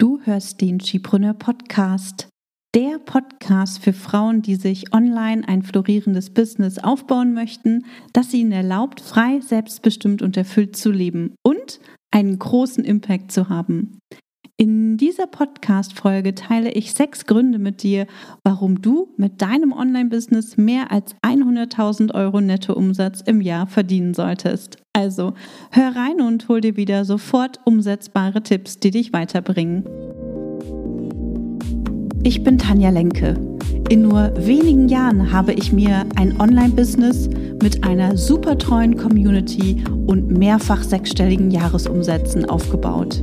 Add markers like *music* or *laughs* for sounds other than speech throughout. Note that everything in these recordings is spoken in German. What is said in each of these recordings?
Du hörst den Skipreneur Podcast, der Podcast für Frauen, die sich online ein florierendes Business aufbauen möchten, das ihnen erlaubt, frei, selbstbestimmt und erfüllt zu leben und einen großen Impact zu haben. In dieser Podcast-Folge teile ich sechs Gründe mit dir, warum du mit deinem Online-Business mehr als 100.000 Euro Nettoumsatz im Jahr verdienen solltest. Also hör rein und hol dir wieder sofort umsetzbare Tipps, die dich weiterbringen. Ich bin Tanja Lenke. In nur wenigen Jahren habe ich mir ein Online-Business mit einer super treuen Community und mehrfach sechsstelligen Jahresumsätzen aufgebaut.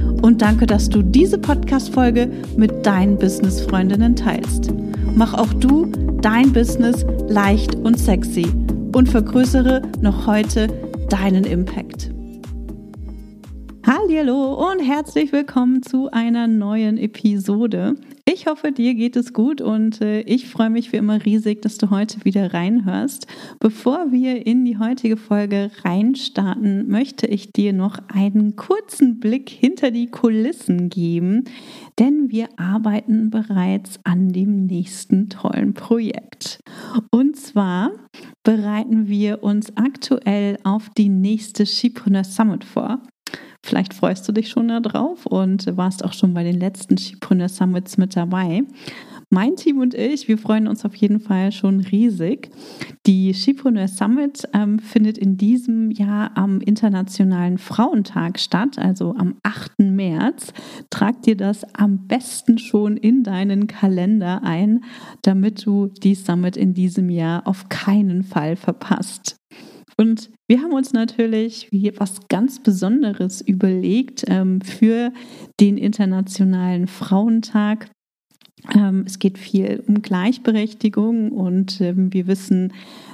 und danke, dass du diese Podcast-Folge mit deinen Business-Freundinnen teilst. Mach auch du dein Business leicht und sexy und vergrößere noch heute deinen Impact. Hallo und herzlich willkommen zu einer neuen Episode. Ich hoffe, dir geht es gut und äh, ich freue mich wie immer riesig, dass du heute wieder reinhörst. Bevor wir in die heutige Folge reinstarten, möchte ich dir noch einen kurzen Blick hinter die Kulissen geben, denn wir arbeiten bereits an dem nächsten tollen Projekt. Und zwar bereiten wir uns aktuell auf die nächste Shipreneur Summit vor. Vielleicht freust du dich schon darauf und warst auch schon bei den letzten Skipreneur Summits mit dabei. Mein Team und ich, wir freuen uns auf jeden Fall schon riesig. Die Skipreneur Summit ähm, findet in diesem Jahr am Internationalen Frauentag statt, also am 8. März. Trag dir das am besten schon in deinen Kalender ein, damit du die Summit in diesem Jahr auf keinen Fall verpasst. Und wir haben uns natürlich was ganz Besonderes überlegt ähm, für den Internationalen Frauentag. Ähm, es geht viel um Gleichberechtigung und ähm, wir wissen,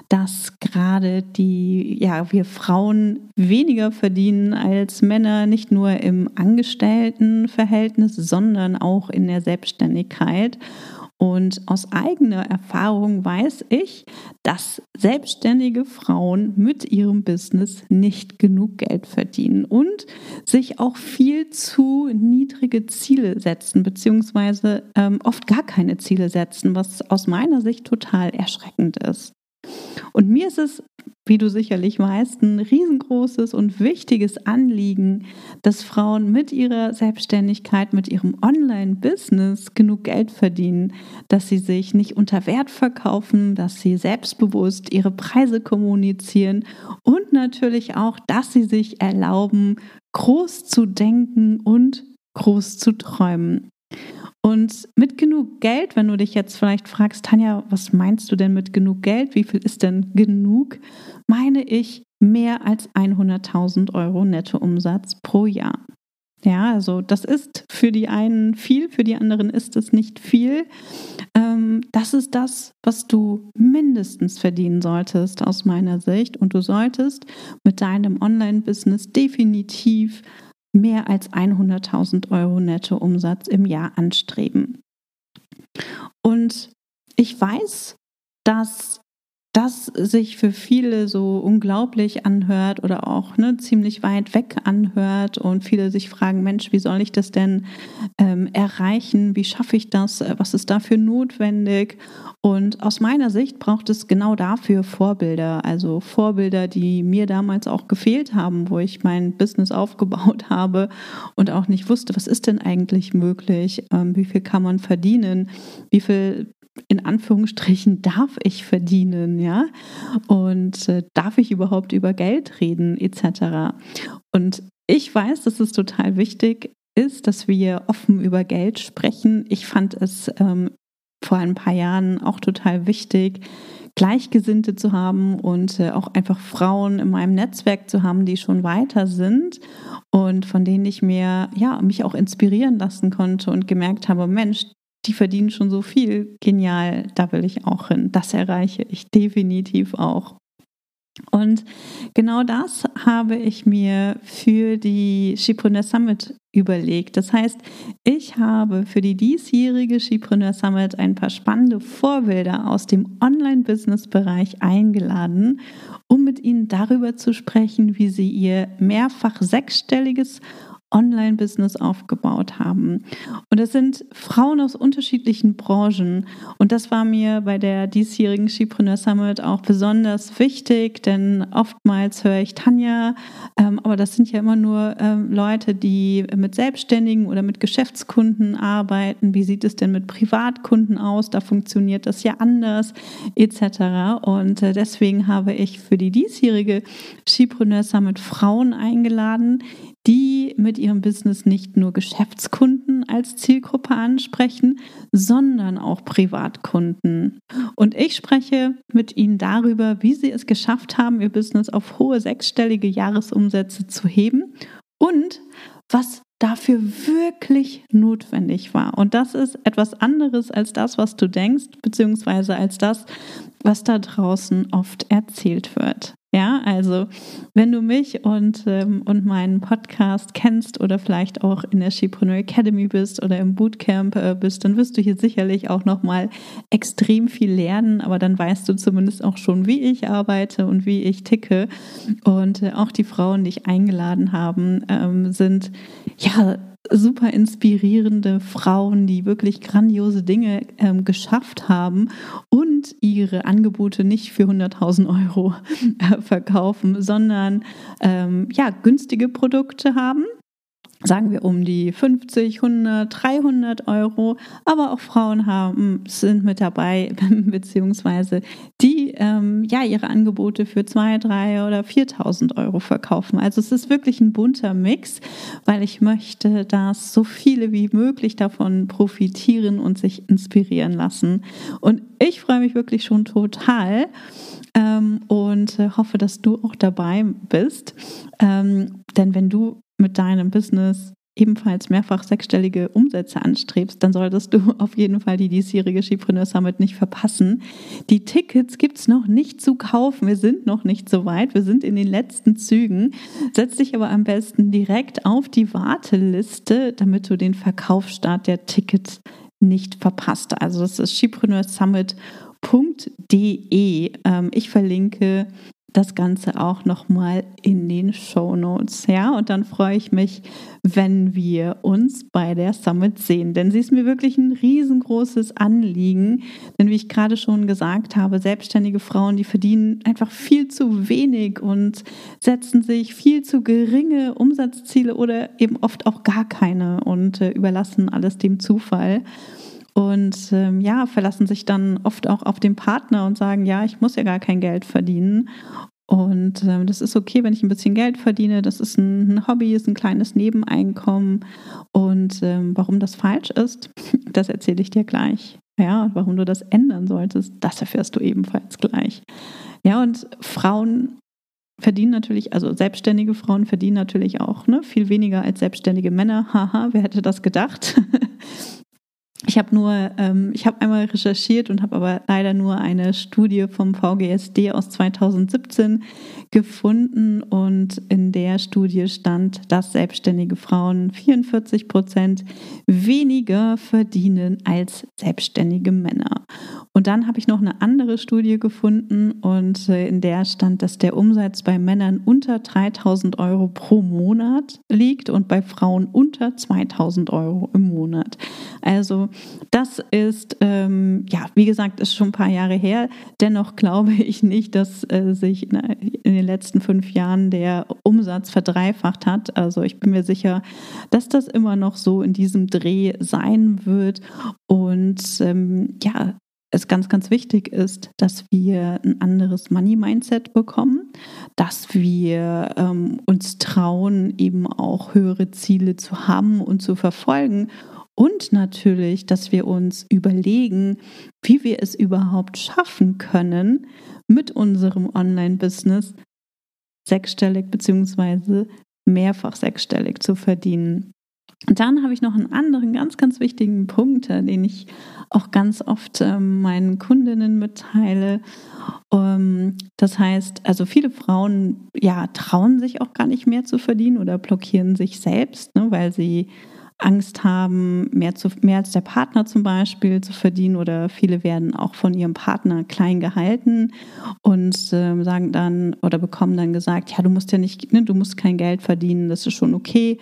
dass gerade die, ja, wir Frauen weniger verdienen als Männer, nicht nur im Angestelltenverhältnis, sondern auch in der Selbstständigkeit. Und aus eigener Erfahrung weiß ich, dass selbstständige Frauen mit ihrem Business nicht genug Geld verdienen und sich auch viel zu niedrige Ziele setzen, beziehungsweise ähm, oft gar keine Ziele setzen, was aus meiner Sicht total erschreckend ist. Und mir ist es wie du sicherlich weißt, ein riesengroßes und wichtiges Anliegen, dass Frauen mit ihrer Selbstständigkeit, mit ihrem Online-Business genug Geld verdienen, dass sie sich nicht unter Wert verkaufen, dass sie selbstbewusst ihre Preise kommunizieren und natürlich auch, dass sie sich erlauben, groß zu denken und groß zu träumen. Und mit genug Geld, wenn du dich jetzt vielleicht fragst, Tanja, was meinst du denn mit genug Geld? Wie viel ist denn genug? Meine ich mehr als 100.000 Euro Nettoumsatz pro Jahr. Ja, also das ist für die einen viel, für die anderen ist es nicht viel. Ähm, das ist das, was du mindestens verdienen solltest aus meiner Sicht. Und du solltest mit deinem Online-Business definitiv mehr als 100.000 Euro Nettoumsatz im Jahr anstreben. Und ich weiß, dass das sich für viele so unglaublich anhört oder auch ne, ziemlich weit weg anhört und viele sich fragen, Mensch, wie soll ich das denn ähm, erreichen? Wie schaffe ich das? Was ist dafür notwendig? Und aus meiner Sicht braucht es genau dafür Vorbilder, also Vorbilder, die mir damals auch gefehlt haben, wo ich mein Business aufgebaut *laughs* habe und auch nicht wusste, was ist denn eigentlich möglich, ähm, wie viel kann man verdienen, wie viel in Anführungsstrichen darf ich verdienen, ja? Und äh, darf ich überhaupt über Geld reden, etc. Und ich weiß, dass es total wichtig ist, dass wir offen über Geld sprechen. Ich fand es ähm, vor ein paar Jahren auch total wichtig, Gleichgesinnte zu haben und äh, auch einfach Frauen in meinem Netzwerk zu haben, die schon weiter sind und von denen ich mir ja mich auch inspirieren lassen konnte und gemerkt habe, Mensch, die verdienen schon so viel. Genial, da will ich auch hin. Das erreiche ich definitiv auch. Und genau das habe ich mir für die Shipreneur Summit überlegt. Das heißt, ich habe für die diesjährige Shipreneur Summit ein paar spannende Vorbilder aus dem Online-Business-Bereich eingeladen, um mit ihnen darüber zu sprechen, wie sie ihr mehrfach sechsstelliges Online-Business aufgebaut haben. Und das sind Frauen aus unterschiedlichen Branchen. Und das war mir bei der diesjährigen Skipreneur Summit auch besonders wichtig, denn oftmals höre ich Tanja, ähm, aber das sind ja immer nur ähm, Leute, die mit Selbstständigen oder mit Geschäftskunden arbeiten. Wie sieht es denn mit Privatkunden aus? Da funktioniert das ja anders, etc. Und äh, deswegen habe ich für die diesjährige Skipreneur Summit Frauen eingeladen, die mit ihrem Business nicht nur Geschäftskunden als Zielgruppe ansprechen, sondern auch Privatkunden. Und ich spreche mit ihnen darüber, wie sie es geschafft haben, ihr Business auf hohe sechsstellige Jahresumsätze zu heben und was dafür wirklich notwendig war. Und das ist etwas anderes als das, was du denkst, beziehungsweise als das, was da draußen oft erzählt wird. Ja, also wenn du mich und, ähm, und meinen Podcast kennst oder vielleicht auch in der Shepreneur Academy bist oder im Bootcamp äh, bist, dann wirst du hier sicherlich auch nochmal extrem viel lernen, aber dann weißt du zumindest auch schon, wie ich arbeite und wie ich ticke. Und äh, auch die Frauen, die ich eingeladen habe, ähm, sind ja super inspirierende Frauen, die wirklich grandiose Dinge ähm, geschafft haben und ihre Angebote nicht für 100.000 Euro äh, verkaufen, sondern ähm, ja, günstige Produkte haben sagen wir um die 50, 100, 300 Euro, aber auch Frauen haben, sind mit dabei, *laughs* beziehungsweise die ähm, ja ihre Angebote für 2, 3 oder 4.000 Euro verkaufen. Also es ist wirklich ein bunter Mix, weil ich möchte, dass so viele wie möglich davon profitieren und sich inspirieren lassen. Und ich freue mich wirklich schon total ähm, und äh, hoffe, dass du auch dabei bist. Ähm, denn wenn du mit deinem Business ebenfalls mehrfach sechsstellige Umsätze anstrebst, dann solltest du auf jeden Fall die diesjährige Skipreneur Summit nicht verpassen. Die Tickets gibt es noch nicht zu kaufen. Wir sind noch nicht so weit. Wir sind in den letzten Zügen. Setz dich aber am besten direkt auf die Warteliste, damit du den Verkaufsstart der Tickets nicht verpasst. Also das ist skipreneurssummit.de. Ähm, ich verlinke das Ganze auch nochmal in den Show Notes. Ja, und dann freue ich mich, wenn wir uns bei der Summit sehen. Denn sie ist mir wirklich ein riesengroßes Anliegen. Denn wie ich gerade schon gesagt habe, selbstständige Frauen, die verdienen einfach viel zu wenig und setzen sich viel zu geringe Umsatzziele oder eben oft auch gar keine und äh, überlassen alles dem Zufall und ähm, ja, verlassen sich dann oft auch auf den Partner und sagen, ja, ich muss ja gar kein Geld verdienen. Und ähm, das ist okay, wenn ich ein bisschen Geld verdiene. Das ist ein, ein Hobby, ist ein kleines Nebeneinkommen. Und ähm, warum das falsch ist, *laughs* das erzähle ich dir gleich. Ja, und warum du das ändern solltest, das erfährst du ebenfalls gleich. Ja, und Frauen verdienen natürlich, also selbstständige Frauen verdienen natürlich auch ne, viel weniger als selbstständige Männer. Haha, wer hätte das gedacht? *laughs* Ich habe nur, ähm, ich habe einmal recherchiert und habe aber leider nur eine Studie vom VGSD aus 2017 gefunden und in der Studie stand, dass selbstständige Frauen 44 Prozent weniger verdienen als selbstständige Männer. Und dann habe ich noch eine andere Studie gefunden und äh, in der stand, dass der Umsatz bei Männern unter 3000 Euro pro Monat liegt und bei Frauen unter 2000 Euro im Monat. Also das ist, ähm, ja, wie gesagt, ist schon ein paar Jahre her. Dennoch glaube ich nicht, dass äh, sich in, in den letzten fünf Jahren der Umsatz verdreifacht hat. Also ich bin mir sicher, dass das immer noch so in diesem Dreh sein wird. Und ähm, ja, es ganz, ganz wichtig ist, dass wir ein anderes Money-Mindset bekommen, dass wir ähm, uns trauen, eben auch höhere Ziele zu haben und zu verfolgen und natürlich, dass wir uns überlegen, wie wir es überhaupt schaffen können, mit unserem Online-Business sechsstellig bzw. mehrfach sechsstellig zu verdienen. Und dann habe ich noch einen anderen ganz, ganz wichtigen Punkt, äh, den ich auch ganz oft ähm, meinen Kundinnen mitteile. Ähm, das heißt, also viele Frauen ja trauen sich auch gar nicht mehr zu verdienen oder blockieren sich selbst, ne, weil sie Angst haben, mehr, zu, mehr als der Partner zum Beispiel zu verdienen oder viele werden auch von ihrem Partner klein gehalten und äh, sagen dann oder bekommen dann gesagt, ja, du musst ja nicht, ne, du musst kein Geld verdienen, das ist schon okay.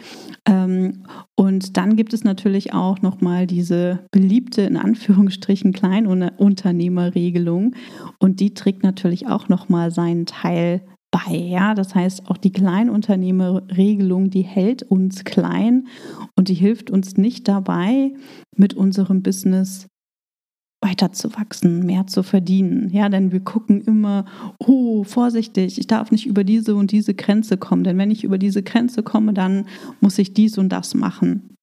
Ähm, und dann gibt es natürlich auch nochmal diese beliebte, in Anführungsstrichen, Kleinunternehmerregelung und die trägt natürlich auch nochmal seinen Teil bei. Ja? Das heißt, auch die Kleinunternehmerregelung, die hält uns klein und die hilft uns nicht dabei, mit unserem Business weiterzuwachsen, mehr zu verdienen. Ja, denn wir gucken immer, oh, vorsichtig, ich darf nicht über diese und diese Grenze kommen, denn wenn ich über diese Grenze komme, dann muss ich dies und das machen.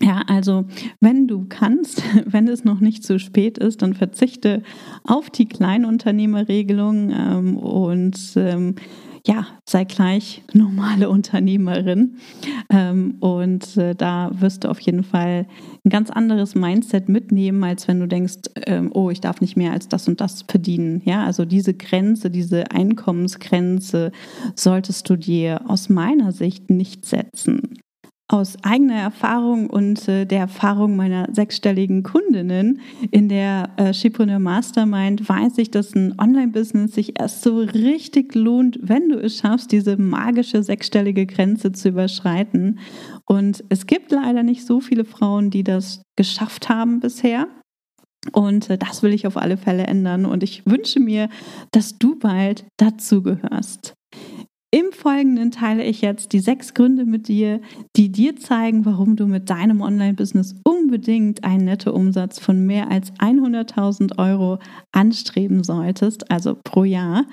Ja, also wenn du kannst, *laughs* wenn es noch nicht zu spät ist, dann verzichte auf die Kleinunternehmerregelung ähm, und ähm, ja, sei gleich normale Unternehmerin. Ähm, und äh, da wirst du auf jeden Fall ein ganz anderes Mindset mitnehmen, als wenn du denkst, ähm, oh, ich darf nicht mehr als das und das verdienen. Ja, also diese Grenze, diese Einkommensgrenze solltest du dir aus meiner Sicht nicht setzen aus eigener Erfahrung und äh, der Erfahrung meiner sechsstelligen Kundinnen in der äh, Shipreneur Mastermind weiß ich, dass ein Online-Business sich erst so richtig lohnt, wenn du es schaffst, diese magische sechsstellige Grenze zu überschreiten. Und es gibt leider nicht so viele Frauen, die das geschafft haben bisher. Und äh, das will ich auf alle Fälle ändern. Und ich wünsche mir, dass du bald dazu gehörst. Im Folgenden teile ich jetzt die sechs Gründe mit dir, die dir zeigen, warum du mit deinem Online-Business unbedingt einen Nettoumsatz von mehr als 100.000 Euro anstreben solltest, also pro Jahr.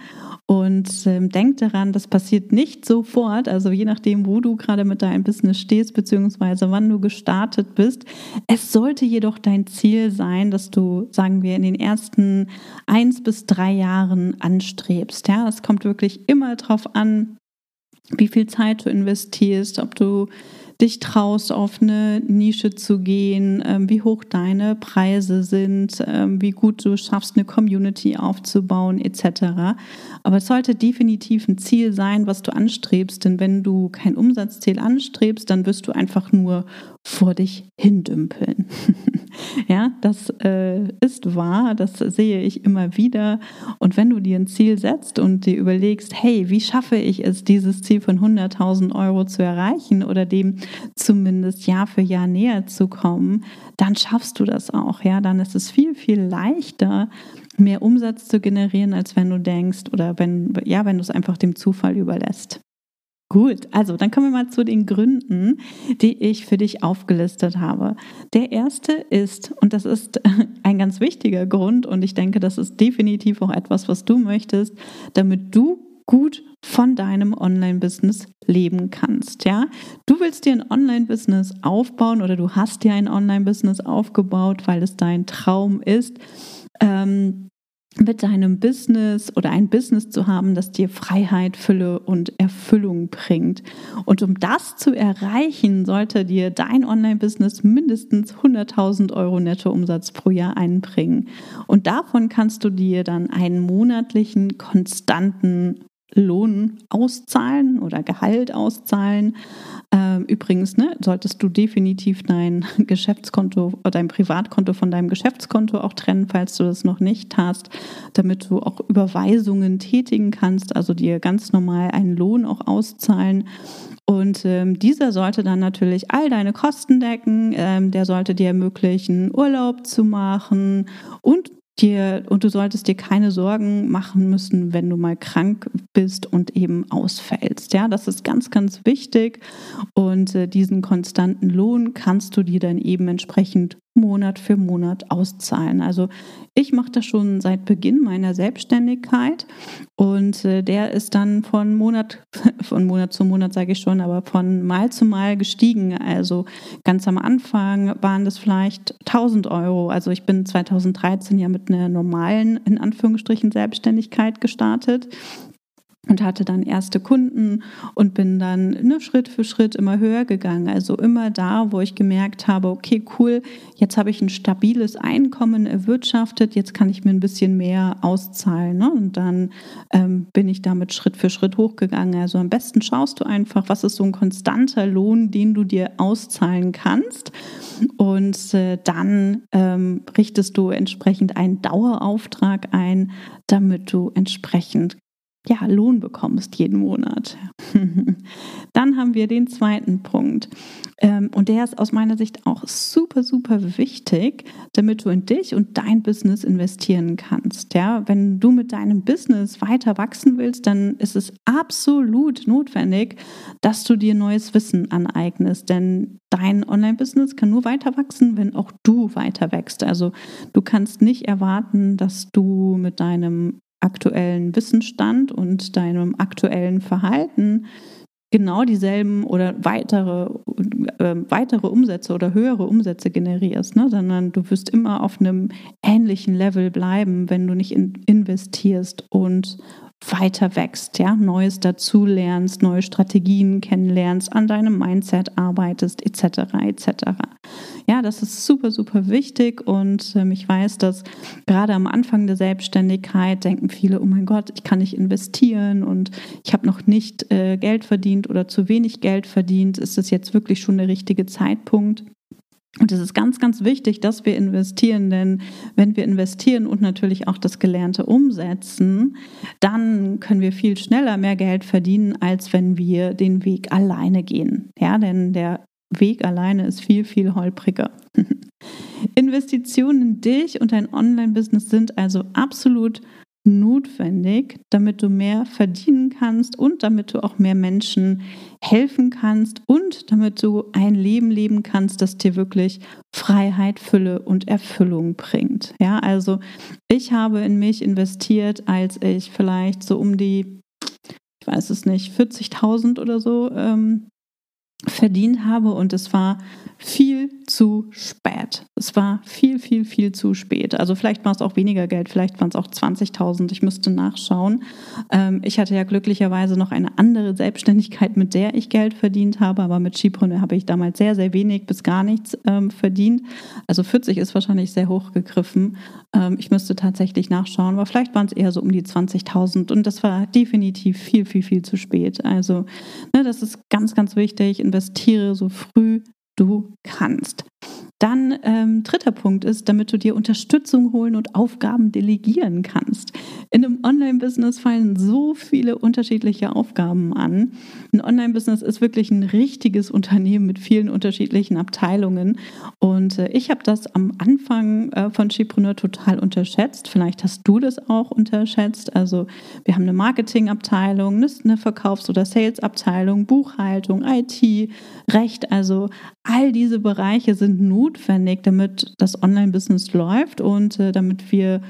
Und ähm, denk daran, das passiert nicht sofort, also je nachdem, wo du gerade mit deinem Business stehst, beziehungsweise wann du gestartet bist. Es sollte jedoch dein Ziel sein, dass du, sagen wir, in den ersten eins bis drei Jahren anstrebst. Ja, es kommt wirklich immer darauf an, wie viel Zeit du investierst, ob du dich traust, auf eine Nische zu gehen, ähm, wie hoch deine Preise sind, ähm, wie gut du schaffst, eine Community aufzubauen, etc. Aber es sollte definitiv ein Ziel sein, was du anstrebst, denn wenn du kein Umsatzziel anstrebst, dann wirst du einfach nur vor dich hindümpeln. *laughs* ja, das äh, ist wahr, das sehe ich immer wieder. Und wenn du dir ein Ziel setzt und dir überlegst, hey, wie schaffe ich es, dieses Ziel von 100.000 Euro zu erreichen oder dem zumindest Jahr für Jahr näher zu kommen, dann schaffst du das auch. Ja, dann ist es viel, viel leichter, mehr Umsatz zu generieren, als wenn du denkst oder wenn, ja, wenn du es einfach dem Zufall überlässt. Gut, also dann kommen wir mal zu den Gründen, die ich für dich aufgelistet habe. Der erste ist, und das ist *laughs* ein ganz wichtiger Grund, und ich denke, das ist definitiv auch etwas, was du möchtest, damit du gut von deinem Online-Business leben kannst. Ja, du willst dir ein Online-Business aufbauen oder du hast dir ein Online-Business aufgebaut, weil es dein Traum ist. Ähm, mit deinem Business oder ein Business zu haben, das dir Freiheit, Fülle und Erfüllung bringt. Und um das zu erreichen, sollte dir dein Online-Business mindestens 100.000 Euro Nettoumsatz pro Jahr einbringen. Und davon kannst du dir dann einen monatlichen, konstanten Lohn auszahlen oder Gehalt auszahlen. Ähm, übrigens, ne, solltest du definitiv dein *laughs* Geschäftskonto oder dein Privatkonto von deinem Geschäftskonto auch trennen, falls du das noch nicht hast, damit du auch Überweisungen tätigen kannst, also dir ganz normal einen Lohn auch auszahlen. Und ähm, dieser sollte dann natürlich all deine Kosten decken, ähm, der sollte dir ermöglichen, Urlaub zu machen und dir und du solltest dir keine Sorgen machen müssen, wenn du mal krank bist und eben ausfällst. Ja, das ist ganz, ganz wichtig. Und äh, diesen konstanten Lohn kannst du dir dann eben entsprechend Monat für Monat auszahlen. Also ich mache das schon seit Beginn meiner Selbstständigkeit und äh, der ist dann von Monat, *laughs* von Monat zu Monat sage ich schon, aber von Mal zu Mal gestiegen. Also ganz am Anfang waren das vielleicht 1000 Euro. Also ich bin 2013 ja mit einer normalen, in Anführungsstrichen, Selbstständigkeit gestartet. Und hatte dann erste Kunden und bin dann ne, Schritt für Schritt immer höher gegangen. Also immer da, wo ich gemerkt habe, okay, cool, jetzt habe ich ein stabiles Einkommen erwirtschaftet, jetzt kann ich mir ein bisschen mehr auszahlen. Ne? Und dann ähm, bin ich damit Schritt für Schritt hochgegangen. Also am besten schaust du einfach, was ist so ein konstanter Lohn, den du dir auszahlen kannst. Und äh, dann ähm, richtest du entsprechend einen Dauerauftrag ein, damit du entsprechend ja, Lohn bekommst jeden Monat. *laughs* Dann haben wir den zweiten Punkt. Ähm, und der ist aus meiner Sicht auch super, super wichtig, damit du in dich und dein Business investieren kannst. Ja, wenn du mit deinem Business weiter wachsen willst, dann ist es absolut notwendig, dass du dir neues Wissen aneignest. Denn dein Online-Business kann nur weiter wachsen, wenn auch du weiter wächst. Also du kannst nicht erwarten, dass du mit deinem aktuellen Wissensstand und deinem aktuellen Verhalten genau dieselben oder weitere, äh, weitere Umsätze oder höhere Umsätze generierst, ne? sondern du wirst immer auf einem ähnlichen Level bleiben, wenn du nicht in, investierst und weiter wächst, ja, Neues dazu lernst, neue Strategien kennenlernst, an deinem Mindset arbeitest, etc. etc. Ja, das ist super, super wichtig und ähm, ich weiß, dass gerade am Anfang der Selbstständigkeit denken viele, oh mein Gott, ich kann nicht investieren und ich habe noch nicht äh, Geld verdient oder zu wenig Geld verdient. Ist das jetzt wirklich schon der richtige Zeitpunkt? Und es ist ganz, ganz wichtig, dass wir investieren, denn wenn wir investieren und natürlich auch das Gelernte umsetzen, dann können wir viel schneller mehr Geld verdienen, als wenn wir den Weg alleine gehen. Ja, denn der Weg alleine ist viel, viel holpriger. *laughs* Investitionen in dich und dein Online-Business sind also absolut notwendig, damit du mehr verdienen kannst und damit du auch mehr Menschen helfen kannst und damit du ein Leben leben kannst, das dir wirklich Freiheit, Fülle und Erfüllung bringt. Ja, also ich habe in mich investiert, als ich vielleicht so um die, ich weiß es nicht, 40.000 oder so ähm, verdient habe und es war viel zu spät. Es war viel, viel, viel zu spät. Also vielleicht war es auch weniger Geld, vielleicht waren es auch 20.000. Ich müsste nachschauen. Ähm, ich hatte ja glücklicherweise noch eine andere Selbstständigkeit, mit der ich Geld verdient habe, aber mit Skipreneur habe ich damals sehr, sehr wenig bis gar nichts ähm, verdient. Also 40 ist wahrscheinlich sehr hoch gegriffen. Ähm, ich müsste tatsächlich nachschauen, aber vielleicht waren es eher so um die 20.000 und das war definitiv viel, viel, viel zu spät. Also ne, das ist ganz, ganz wichtig. Investiere so früh du kannst. Dann ähm, dritter Punkt ist, damit du dir Unterstützung holen und Aufgaben delegieren kannst. In einem Online-Business fallen so viele unterschiedliche Aufgaben an. Ein Online-Business ist wirklich ein richtiges Unternehmen mit vielen unterschiedlichen Abteilungen. Und äh, ich habe das am Anfang äh, von Chipreneur total unterschätzt. Vielleicht hast du das auch unterschätzt. Also wir haben eine Marketingabteilung, eine Verkaufs- oder Sales-Abteilung, Buchhaltung, IT, Recht. Also all diese Bereiche sind notwendig, damit das Online-Business läuft und äh, damit wir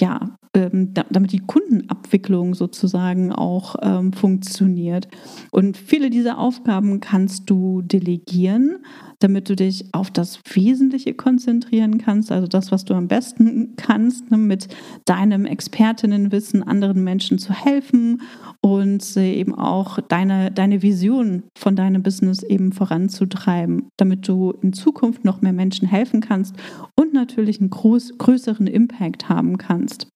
ja, ähm, damit die Kundenabwicklung sozusagen auch ähm, funktioniert. Und viele dieser Aufgaben kannst du delegieren, damit du dich auf das Wesentliche konzentrieren kannst, also das, was du am besten kannst, ne, mit deinem Expertinnenwissen anderen Menschen zu helfen und eben auch deine, deine Vision von deinem Business eben voranzutreiben, damit du in Zukunft noch mehr Menschen helfen kannst und natürlich einen groß, größeren Impact haben kannst.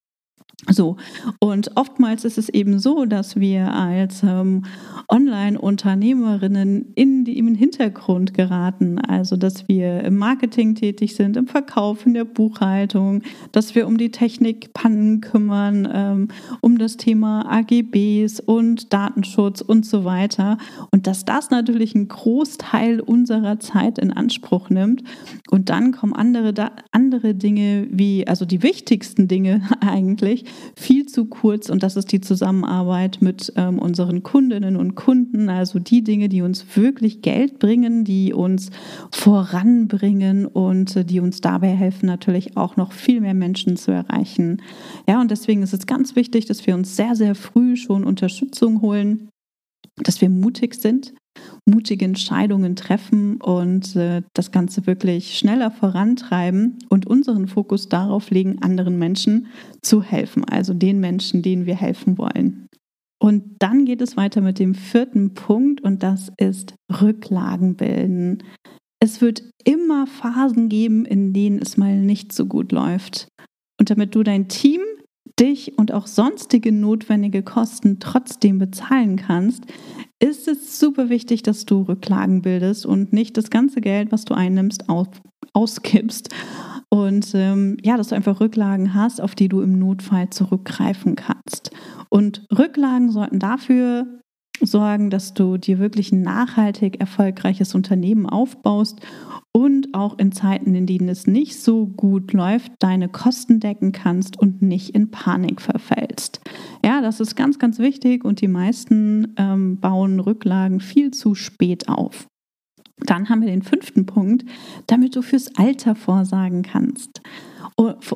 So, und oftmals ist es eben so, dass wir als ähm, Online-Unternehmerinnen in die, im Hintergrund geraten. Also, dass wir im Marketing tätig sind, im Verkauf, in der Buchhaltung, dass wir um die Technikpannen kümmern, ähm, um das Thema AGBs und Datenschutz und so weiter. Und dass das natürlich einen Großteil unserer Zeit in Anspruch nimmt. Und dann kommen andere, andere Dinge wie, also die wichtigsten Dinge *laughs* eigentlich, viel zu kurz und das ist die Zusammenarbeit mit ähm, unseren Kundinnen und Kunden, also die Dinge, die uns wirklich Geld bringen, die uns voranbringen und äh, die uns dabei helfen, natürlich auch noch viel mehr Menschen zu erreichen. Ja, und deswegen ist es ganz wichtig, dass wir uns sehr, sehr früh schon Unterstützung holen, dass wir mutig sind, mutige Entscheidungen treffen und äh, das Ganze wirklich schneller vorantreiben und unseren Fokus darauf legen, anderen Menschen zu helfen, also den Menschen, denen wir helfen wollen. Und dann geht es weiter mit dem vierten Punkt und das ist Rücklagen bilden. Es wird immer Phasen geben, in denen es mal nicht so gut läuft. Und damit du dein Team, dich und auch sonstige notwendige Kosten trotzdem bezahlen kannst, ist es super wichtig, dass du Rücklagen bildest und nicht das ganze Geld, was du einnimmst, aus, ausgibst. Und ähm, ja, dass du einfach Rücklagen hast, auf die du im Notfall zurückgreifen kannst. Und Rücklagen sollten dafür sorgen, dass du dir wirklich ein nachhaltig erfolgreiches Unternehmen aufbaust und auch in Zeiten, in denen es nicht so gut läuft, deine Kosten decken kannst und nicht in Panik verfällst. Ja, das ist ganz, ganz wichtig und die meisten ähm, bauen Rücklagen viel zu spät auf. Dann haben wir den fünften Punkt, damit du fürs Alter vorsagen kannst. Und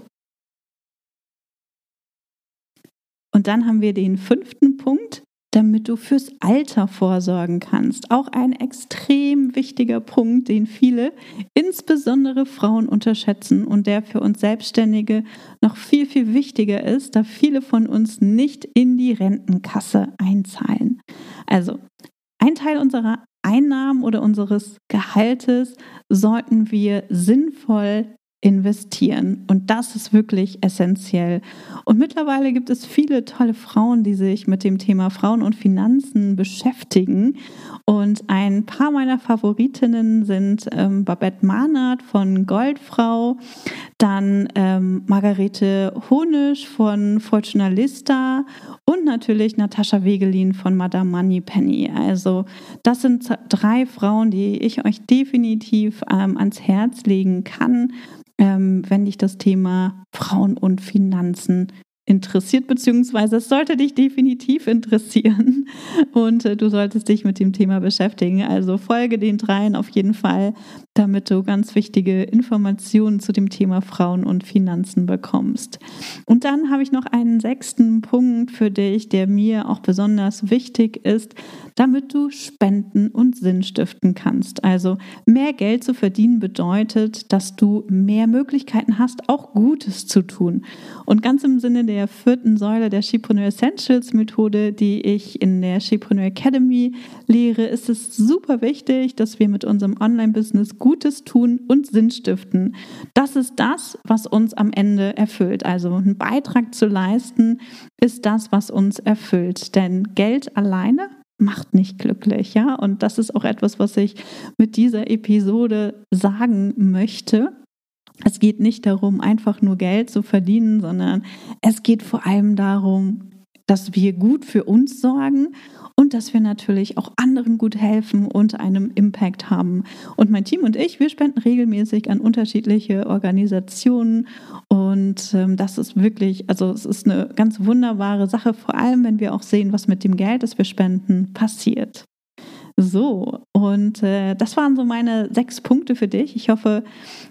dann haben wir den fünften Punkt, damit du fürs Alter vorsorgen kannst. Auch ein extrem wichtiger Punkt, den viele, insbesondere Frauen, unterschätzen und der für uns Selbstständige noch viel, viel wichtiger ist, da viele von uns nicht in die Rentenkasse einzahlen. Also ein Teil unserer Einnahmen oder unseres Gehaltes sollten wir sinnvoll investieren. Und das ist wirklich essentiell. Und mittlerweile gibt es viele tolle Frauen, die sich mit dem Thema Frauen und Finanzen beschäftigen. Und ein paar meiner Favoritinnen sind ähm, Babette Mahnert von Goldfrau, dann ähm, Margarete Honisch von Fortuna Lista und natürlich Natascha Wegelin von Madame Moneypenny. Also das sind drei Frauen, die ich euch definitiv ähm, ans Herz legen kann ähm, wenn dich das Thema Frauen und Finanzen interessiert, beziehungsweise es sollte dich definitiv interessieren und äh, du solltest dich mit dem Thema beschäftigen. Also folge den dreien auf jeden Fall, damit du ganz wichtige Informationen zu dem Thema Frauen und Finanzen bekommst. Und dann habe ich noch einen sechsten Punkt für dich, der mir auch besonders wichtig ist, damit du spenden und Sinn stiften kannst. Also mehr Geld zu verdienen bedeutet, dass du mehr Möglichkeiten hast, auch Gutes zu tun. Und ganz im Sinne der vierten Säule der Shipreneur Essentials Methode, die ich in der Shipreneur Academy lehre, ist es super wichtig, dass wir mit unserem Online-Business Gutes tun und Sinn stiften. Das ist das, was uns am Ende erfüllt. Also einen Beitrag zu leisten, ist das, was uns erfüllt. Denn Geld alleine macht nicht glücklich, ja. Und das ist auch etwas, was ich mit dieser Episode sagen möchte. Es geht nicht darum, einfach nur Geld zu verdienen, sondern es geht vor allem darum, dass wir gut für uns sorgen und dass wir natürlich auch anderen gut helfen und einen Impact haben. Und mein Team und ich, wir spenden regelmäßig an unterschiedliche Organisationen und ähm, das ist wirklich, also es ist eine ganz wunderbare Sache, vor allem wenn wir auch sehen, was mit dem Geld, das wir spenden, passiert. So, und äh, das waren so meine sechs Punkte für dich. Ich hoffe,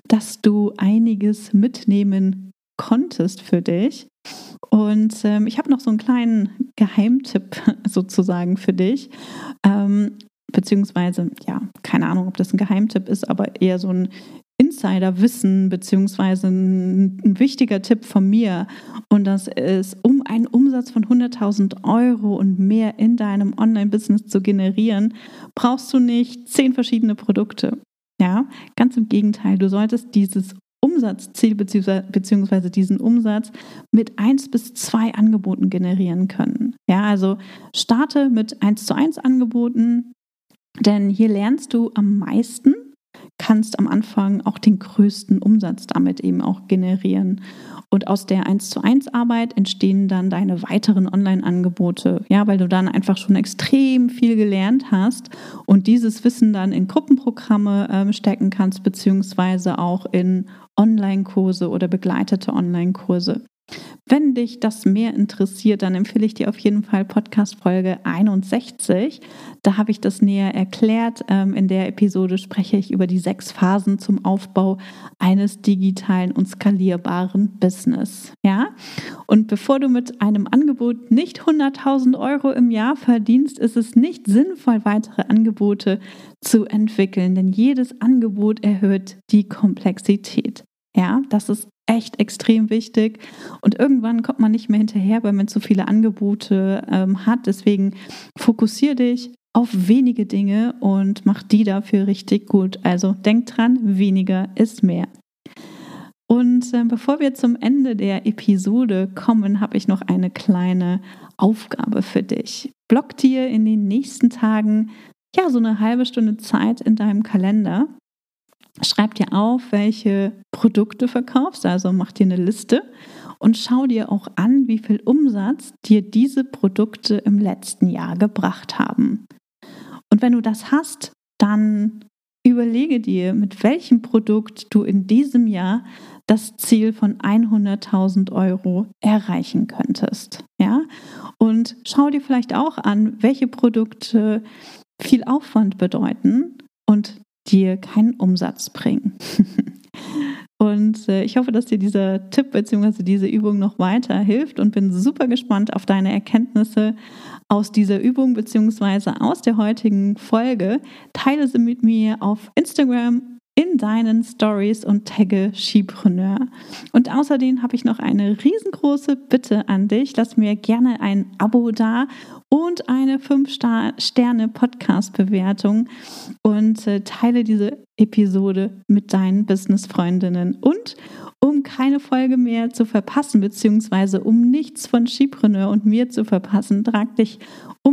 dass du einiges mitnehmen konntest für dich. Und ähm, ich habe noch so einen kleinen Geheimtipp *laughs* sozusagen für dich. Ähm, beziehungsweise, ja, keine Ahnung, ob das ein Geheimtipp ist, aber eher so ein Insiderwissen, beziehungsweise ein, ein wichtiger Tipp von mir. Und das ist, um einen Umsatz von 100.000 Euro und mehr in deinem Online-Business zu generieren, brauchst du nicht zehn verschiedene Produkte. Ja, ganz im Gegenteil, du solltest dieses Umsatzziel bzw. diesen Umsatz mit eins bis zwei Angeboten generieren können. Ja, also starte mit eins zu eins Angeboten, denn hier lernst du am meisten, kannst am Anfang auch den größten Umsatz damit eben auch generieren. Und aus der 1 zu 1 Arbeit entstehen dann deine weiteren Online-Angebote, ja, weil du dann einfach schon extrem viel gelernt hast und dieses Wissen dann in Gruppenprogramme äh, stecken kannst, beziehungsweise auch in Online-Kurse oder begleitete Online-Kurse. Wenn dich das mehr interessiert, dann empfehle ich dir auf jeden Fall Podcast Folge 61. Da habe ich das näher erklärt. Ähm, in der Episode spreche ich über die sechs Phasen zum Aufbau eines digitalen und skalierbaren Business. Ja? Und bevor du mit einem Angebot nicht 100.000 Euro im Jahr verdienst, ist es nicht sinnvoll, weitere Angebote zu entwickeln, denn jedes Angebot erhöht die Komplexität. Ja, das ist echt extrem wichtig. Und irgendwann kommt man nicht mehr hinterher, weil man zu viele Angebote ähm, hat. Deswegen fokussiere dich auf wenige Dinge und mach die dafür richtig gut. Also denk dran, weniger ist mehr. Und äh, bevor wir zum Ende der Episode kommen, habe ich noch eine kleine Aufgabe für dich. Block dir in den nächsten Tagen ja so eine halbe Stunde Zeit in deinem Kalender. Schreib dir auf, welche Produkte verkaufst, also mach dir eine Liste und schau dir auch an, wie viel Umsatz dir diese Produkte im letzten Jahr gebracht haben. Und wenn du das hast, dann überlege dir, mit welchem Produkt du in diesem Jahr das Ziel von 100.000 Euro erreichen könntest. Ja? Und schau dir vielleicht auch an, welche Produkte viel Aufwand bedeuten und dir keinen Umsatz bringen. *laughs* Und äh, ich hoffe, dass dir dieser Tipp bzw. diese Übung noch weiter hilft und bin super gespannt auf deine Erkenntnisse aus dieser Übung bzw. aus der heutigen Folge. Teile sie mit mir auf Instagram in deinen Stories und tagge Skipreneur. Und außerdem habe ich noch eine riesengroße Bitte an dich. Lass mir gerne ein Abo da und eine 5-Sterne-Podcast-Bewertung und äh, teile diese Episode mit deinen Business-Freundinnen. Und um keine Folge mehr zu verpassen, beziehungsweise um nichts von Skipreneur und mir zu verpassen, trag dich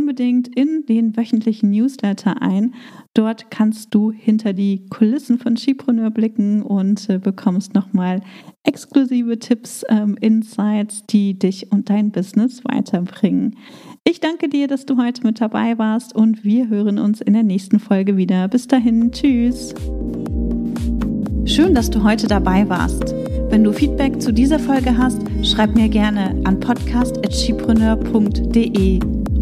unbedingt in den wöchentlichen Newsletter ein. Dort kannst du hinter die Kulissen von Skipreneur blicken und äh, bekommst nochmal exklusive Tipps, ähm, Insights, die dich und dein Business weiterbringen. Ich danke dir, dass du heute mit dabei warst und wir hören uns in der nächsten Folge wieder. Bis dahin, tschüss. Schön, dass du heute dabei warst. Wenn du Feedback zu dieser Folge hast, schreib mir gerne an podcast.chipreneur.de